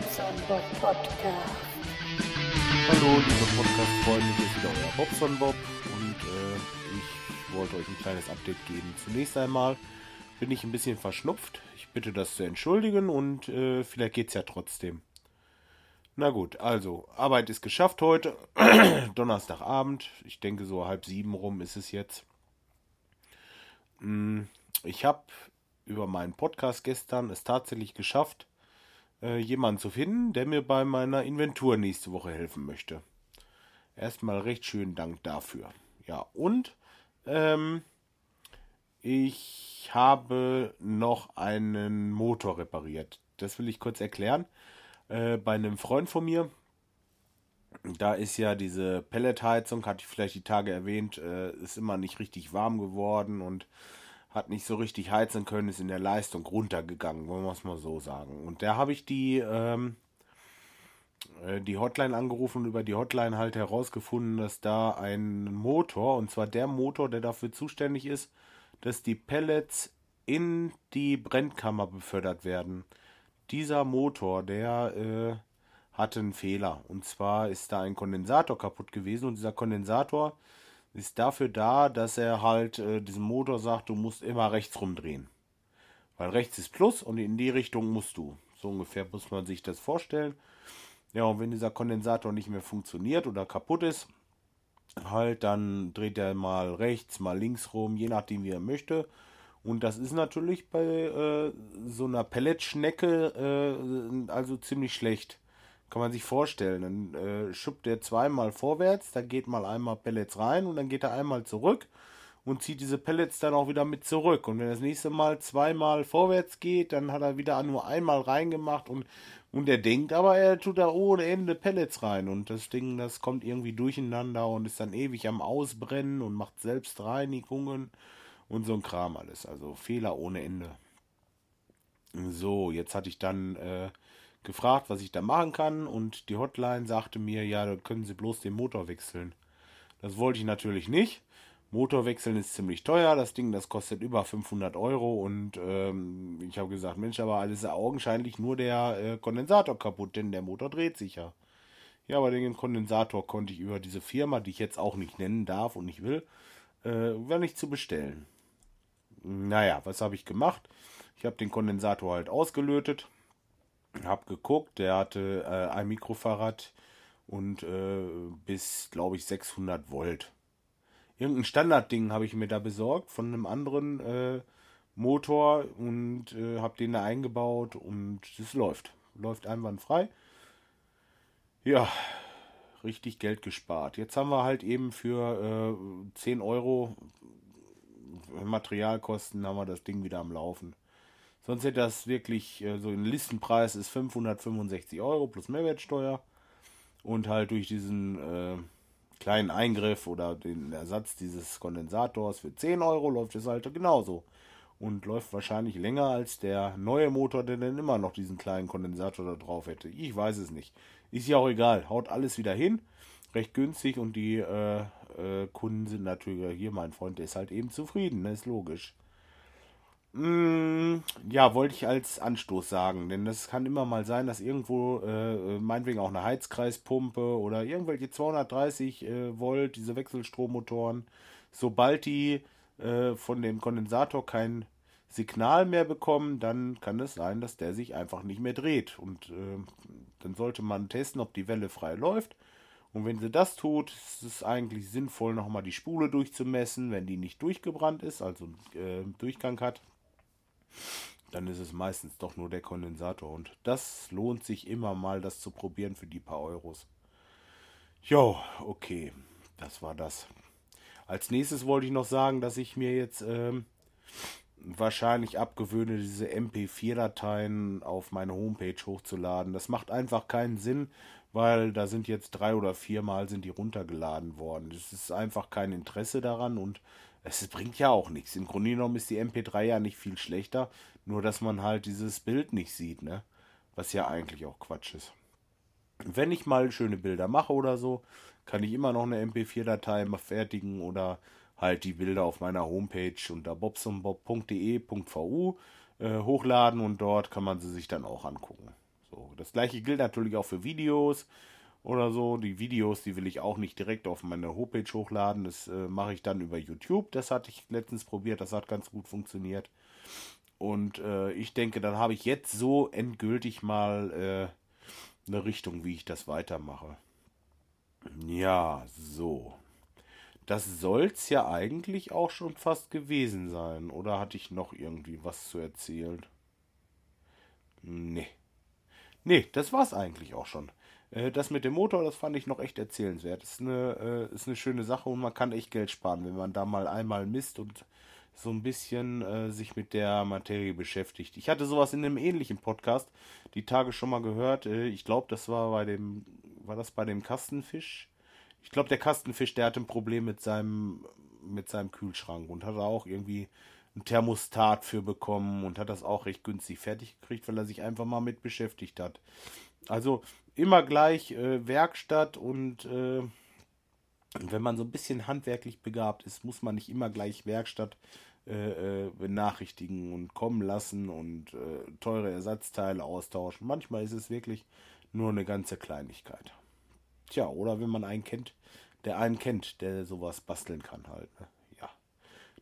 Bobson Bob Podcast. Hallo, liebe Podcast-Freunde, hier ist wieder euer Bobson Bob und äh, ich wollte euch ein kleines Update geben. Zunächst einmal bin ich ein bisschen verschnupft. Ich bitte das zu entschuldigen und äh, vielleicht geht's ja trotzdem. Na gut, also, Arbeit ist geschafft heute. Donnerstagabend. Ich denke, so halb sieben rum ist es jetzt. Mm, Ich habe über meinen Podcast gestern es tatsächlich geschafft, äh, jemanden zu finden, der mir bei meiner Inventur nächste Woche helfen möchte. Erstmal recht schönen Dank dafür. Ja, und ähm, ich habe noch einen Motor repariert. Das will ich kurz erklären. Äh, bei einem Freund von mir, da ist ja diese Pelletheizung, hatte ich vielleicht die Tage erwähnt, äh, ist immer nicht richtig warm geworden und hat nicht so richtig heizen können, ist in der Leistung runtergegangen, wollen wir es mal so sagen. Und da habe ich die, ähm, äh, die Hotline angerufen und über die Hotline halt herausgefunden, dass da ein Motor, und zwar der Motor, der dafür zuständig ist, dass die Pellets in die Brennkammer befördert werden. Dieser Motor, der äh, hatte einen Fehler. Und zwar ist da ein Kondensator kaputt gewesen und dieser Kondensator ist dafür da, dass er halt äh, diesem Motor sagt, du musst immer rechts rumdrehen. Weil rechts ist Plus und in die Richtung musst du. So ungefähr muss man sich das vorstellen. Ja, und wenn dieser Kondensator nicht mehr funktioniert oder kaputt ist, halt, dann dreht er mal rechts, mal links rum, je nachdem, wie er möchte. Und das ist natürlich bei äh, so einer Pelletschnecke äh, also ziemlich schlecht. Kann man sich vorstellen. Dann äh, schubbt er zweimal vorwärts, da geht mal einmal Pellets rein und dann geht er einmal zurück und zieht diese Pellets dann auch wieder mit zurück. Und wenn das nächste Mal zweimal vorwärts geht, dann hat er wieder nur einmal reingemacht und, und er denkt, aber er tut da ohne Ende Pellets rein. Und das Ding, das kommt irgendwie durcheinander und ist dann ewig am Ausbrennen und macht Selbstreinigungen und so ein Kram alles. Also Fehler ohne Ende. So, jetzt hatte ich dann äh, gefragt, was ich da machen kann und die Hotline sagte mir, ja, da können Sie bloß den Motor wechseln. Das wollte ich natürlich nicht. Motor wechseln ist ziemlich teuer. Das Ding, das kostet über 500 Euro und ähm, ich habe gesagt, Mensch, aber alles augenscheinlich nur der äh, Kondensator kaputt, denn der Motor dreht sich ja. Ja, aber den Kondensator konnte ich über diese Firma, die ich jetzt auch nicht nennen darf und nicht will, äh, war nicht zu bestellen. Naja, was habe ich gemacht? Ich habe den Kondensator halt ausgelötet, habe geguckt, der hatte äh, ein Mikrofahrrad und äh, bis, glaube ich, 600 Volt. Irgendein Standardding habe ich mir da besorgt von einem anderen äh, Motor und äh, habe den da eingebaut und es läuft. Läuft einwandfrei. Ja, richtig Geld gespart. Jetzt haben wir halt eben für äh, 10 Euro Materialkosten haben wir das Ding wieder am Laufen. Sonst hätte das wirklich, äh, so ein Listenpreis ist 565 Euro plus Mehrwertsteuer. Und halt durch diesen äh, kleinen Eingriff oder den Ersatz dieses Kondensators für 10 Euro läuft es halt genauso. Und läuft wahrscheinlich länger als der neue Motor, der dann immer noch diesen kleinen Kondensator da drauf hätte. Ich weiß es nicht. Ist ja auch egal. Haut alles wieder hin. Recht günstig und die äh, äh, Kunden sind natürlich, hier mein Freund, der ist halt eben zufrieden, ne? ist logisch. Mm, ja, wollte ich als Anstoß sagen, denn das kann immer mal sein, dass irgendwo, äh, meinetwegen auch eine Heizkreispumpe oder irgendwelche 230 äh, Volt, diese Wechselstrommotoren, sobald die äh, von dem Kondensator kein Signal mehr bekommen, dann kann es sein, dass der sich einfach nicht mehr dreht. Und äh, dann sollte man testen, ob die Welle frei läuft. Und wenn sie das tut, ist es eigentlich sinnvoll, nochmal die Spule durchzumessen, wenn die nicht durchgebrannt ist, also äh, Durchgang hat. Dann ist es meistens doch nur der Kondensator. Und das lohnt sich immer mal, das zu probieren für die paar Euros. Jo, okay, das war das. Als nächstes wollte ich noch sagen, dass ich mir jetzt ähm, wahrscheinlich abgewöhne, diese MP4-Dateien auf meine Homepage hochzuladen. Das macht einfach keinen Sinn, weil da sind jetzt drei oder viermal sind die runtergeladen worden. Es ist einfach kein Interesse daran und es bringt ja auch nichts. Im Grunde genommen ist die MP3 ja nicht viel schlechter, nur dass man halt dieses Bild nicht sieht, ne? Was ja eigentlich auch Quatsch ist. Wenn ich mal schöne Bilder mache oder so, kann ich immer noch eine MP4-Datei mal fertigen oder halt die Bilder auf meiner Homepage unter bobsonbob.de.vu äh, hochladen und dort kann man sie sich dann auch angucken. So, das gleiche gilt natürlich auch für Videos oder so. Die Videos, die will ich auch nicht direkt auf meine Homepage hochladen. Das äh, mache ich dann über YouTube. Das hatte ich letztens probiert, das hat ganz gut funktioniert. Und äh, ich denke, dann habe ich jetzt so endgültig mal äh, eine Richtung, wie ich das weitermache. Ja, so. Das soll's ja eigentlich auch schon fast gewesen sein. Oder hatte ich noch irgendwie was zu erzählen? Nee. Nee, das war's eigentlich auch schon. Äh, das mit dem Motor, das fand ich noch echt erzählenswert. Das ist eine, äh, ist eine schöne Sache und man kann echt Geld sparen, wenn man da mal einmal misst und so ein bisschen äh, sich mit der Materie beschäftigt. Ich hatte sowas in einem ähnlichen Podcast die Tage schon mal gehört. Äh, ich glaube, das war bei dem, war das bei dem Kastenfisch? Ich glaube, der Kastenfisch, der hatte ein Problem mit seinem, mit seinem Kühlschrank und hat auch irgendwie ein Thermostat für bekommen und hat das auch recht günstig fertig gekriegt, weil er sich einfach mal mit beschäftigt hat. Also immer gleich äh, Werkstatt und äh, wenn man so ein bisschen handwerklich begabt ist, muss man nicht immer gleich Werkstatt äh, äh benachrichtigen und kommen lassen und äh, teure Ersatzteile austauschen. Manchmal ist es wirklich nur eine ganze Kleinigkeit. Tja, oder wenn man einen kennt, der einen kennt, der sowas basteln kann halt. Ne?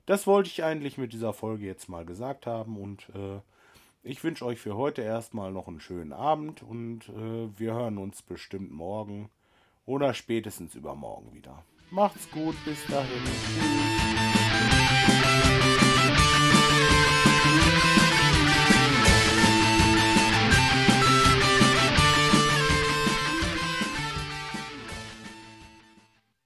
Das wollte ich eigentlich mit dieser Folge jetzt mal gesagt haben und äh, ich wünsche euch für heute erstmal noch einen schönen Abend und äh, wir hören uns bestimmt morgen oder spätestens übermorgen wieder. Macht's gut, bis dahin. Tschüss.